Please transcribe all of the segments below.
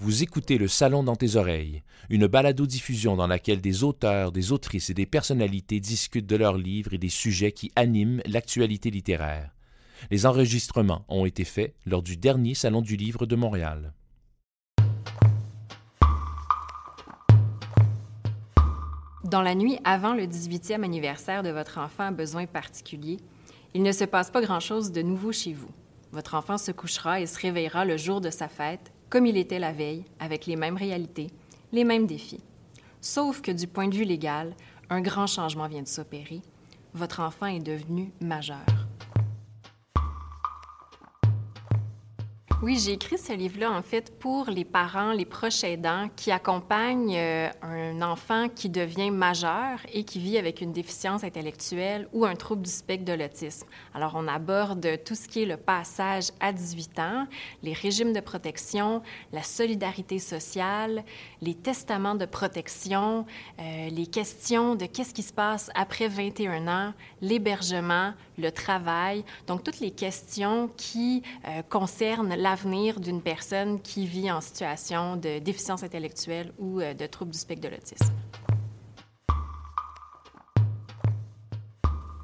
Vous écoutez Le Salon dans tes oreilles, une balado-diffusion dans laquelle des auteurs, des autrices et des personnalités discutent de leurs livres et des sujets qui animent l'actualité littéraire. Les enregistrements ont été faits lors du dernier Salon du Livre de Montréal. Dans la nuit avant le 18e anniversaire de votre enfant à besoin particulier, il ne se passe pas grand-chose de nouveau chez vous. Votre enfant se couchera et se réveillera le jour de sa fête comme il était la veille, avec les mêmes réalités, les mêmes défis. Sauf que du point de vue légal, un grand changement vient de s'opérer. Votre enfant est devenu majeur. Oui, j'ai écrit ce livre-là, en fait, pour les parents, les proches aidants qui accompagnent euh, un enfant qui devient majeur et qui vit avec une déficience intellectuelle ou un trouble du spectre de l'autisme. Alors, on aborde tout ce qui est le passage à 18 ans, les régimes de protection, la solidarité sociale, les testaments de protection, euh, les questions de qu'est-ce qui se passe après 21 ans, l'hébergement, le travail. Donc, toutes les questions qui euh, concernent la l'avenir d'une personne qui vit en situation de déficience intellectuelle ou euh, de trouble du spectre de l'autisme.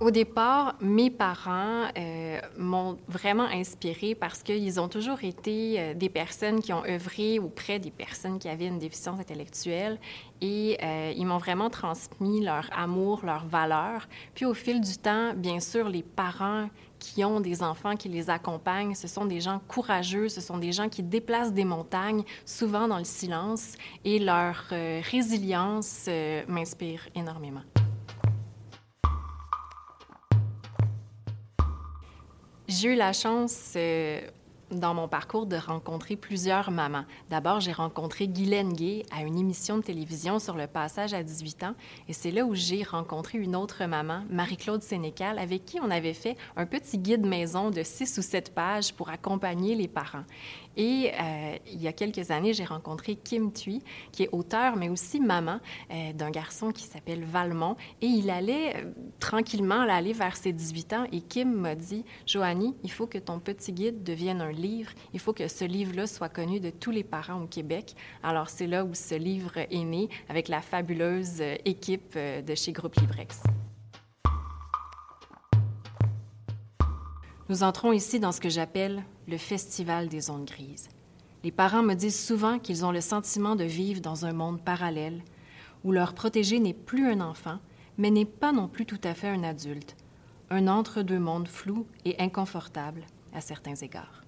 Au départ, mes parents euh, m'ont vraiment inspirée parce qu'ils ont toujours été euh, des personnes qui ont œuvré auprès des personnes qui avaient une déficience intellectuelle et ils m'ont vraiment transmis leur amour, leurs valeurs. Puis au fil du temps, bien sûr, les parents qui ont des enfants qui les accompagnent, ce sont des gens courageux, ce sont des gens qui déplacent des montagnes, souvent dans le silence, et leur euh, résilience euh, m'inspire énormément. J'ai eu la chance euh, dans mon parcours de rencontrer plusieurs mamans. D'abord, j'ai rencontré Guylaine Gay à une émission de télévision sur le passage à 18 ans et c'est là où j'ai rencontré une autre maman, Marie-Claude Sénécal, avec qui on avait fait un petit guide maison de six ou sept pages pour accompagner les parents. Et euh, il y a quelques années, j'ai rencontré Kim Thuy, qui est auteur, mais aussi maman euh, d'un garçon qui s'appelle Valmont. Et il allait euh, tranquillement aller vers ses 18 ans. Et Kim m'a dit, Joanie, il faut que ton petit guide devienne un. Il faut que ce livre-là soit connu de tous les parents au Québec. Alors c'est là où ce livre est né avec la fabuleuse équipe de chez Groupe Livrex. Nous entrons ici dans ce que j'appelle le festival des ondes grises. Les parents me disent souvent qu'ils ont le sentiment de vivre dans un monde parallèle où leur protégé n'est plus un enfant, mais n'est pas non plus tout à fait un adulte, un entre-deux mondes flou et inconfortable à certains égards.